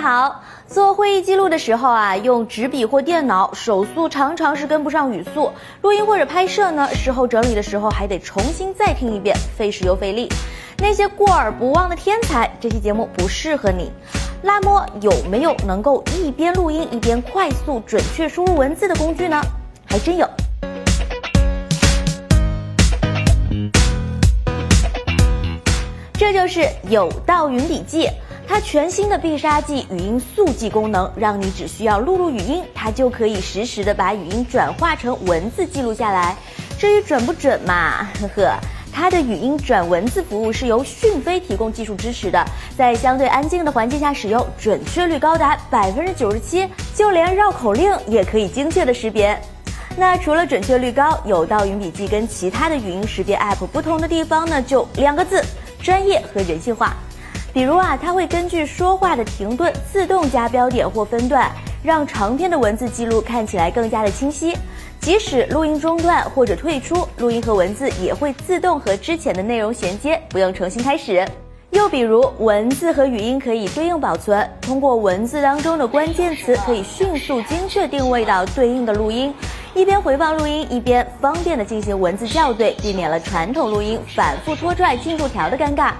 好，做会议记录的时候啊，用纸笔或电脑，手速常常是跟不上语速。录音或者拍摄呢，事后整理的时候还得重新再听一遍，费时又费力。那些过耳不忘的天才，这期节目不适合你。那么有没有能够一边录音一边快速准确输入文字的工具呢？还真有。这就是有道云笔记。它全新的必杀技语音速记功能，让你只需要录入语音，它就可以实时的把语音转化成文字记录下来。至于准不准嘛，呵呵，它的语音转文字服务是由讯飞提供技术支持的，在相对安静的环境下使用，准确率高达百分之九十七，就连绕口令也可以精确的识别。那除了准确率高，有道云笔记跟其他的语音识别 App 不同的地方呢，就两个字：专业和人性化。比如啊，它会根据说话的停顿自动加标点或分段，让长篇的文字记录看起来更加的清晰。即使录音中断或者退出，录音和文字也会自动和之前的内容衔接，不用重新开始。又比如，文字和语音可以对应保存，通过文字当中的关键词，可以迅速精确定位到对应的录音，一边回放录音，一边方便的进行文字校对，避免了传统录音反复拖拽进度条的尴尬。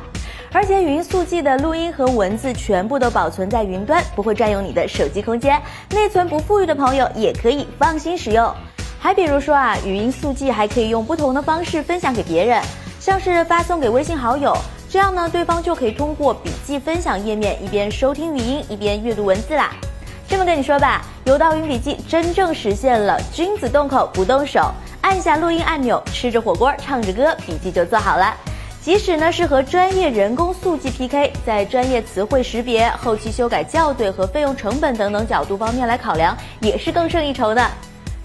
而且语音速记的录音和文字全部都保存在云端，不会占用你的手机空间。内存不富裕的朋友也可以放心使用。还比如说啊，语音速记还可以用不同的方式分享给别人，像是发送给微信好友，这样呢，对方就可以通过笔记分享页面一边收听语音一边阅读文字啦。这么跟你说吧，有道云笔记真正实现了君子动口不动手，按下录音按钮，吃着火锅唱着歌，笔记就做好了。即使呢是和专业人工速记 PK，在专业词汇识别、后期修改校对和费用成本等等角度方面来考量，也是更胜一筹的。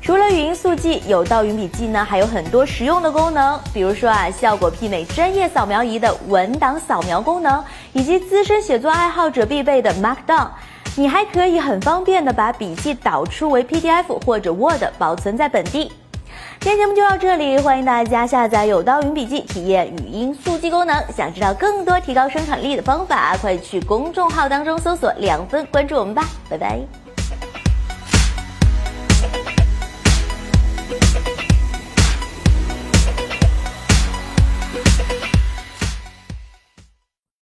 除了语音速记，有道云笔记呢还有很多实用的功能，比如说啊，效果媲美专业扫描仪的文档扫描功能，以及资深写作爱好者必备的 Markdown。你还可以很方便的把笔记导出为 PDF 或者 Word，保存在本地。今天节目就到这里，欢迎大家下载有道云笔记，体验语音速记功能。想知道更多提高生产力的方法，快去公众号当中搜索“两分”，关注我们吧，拜拜。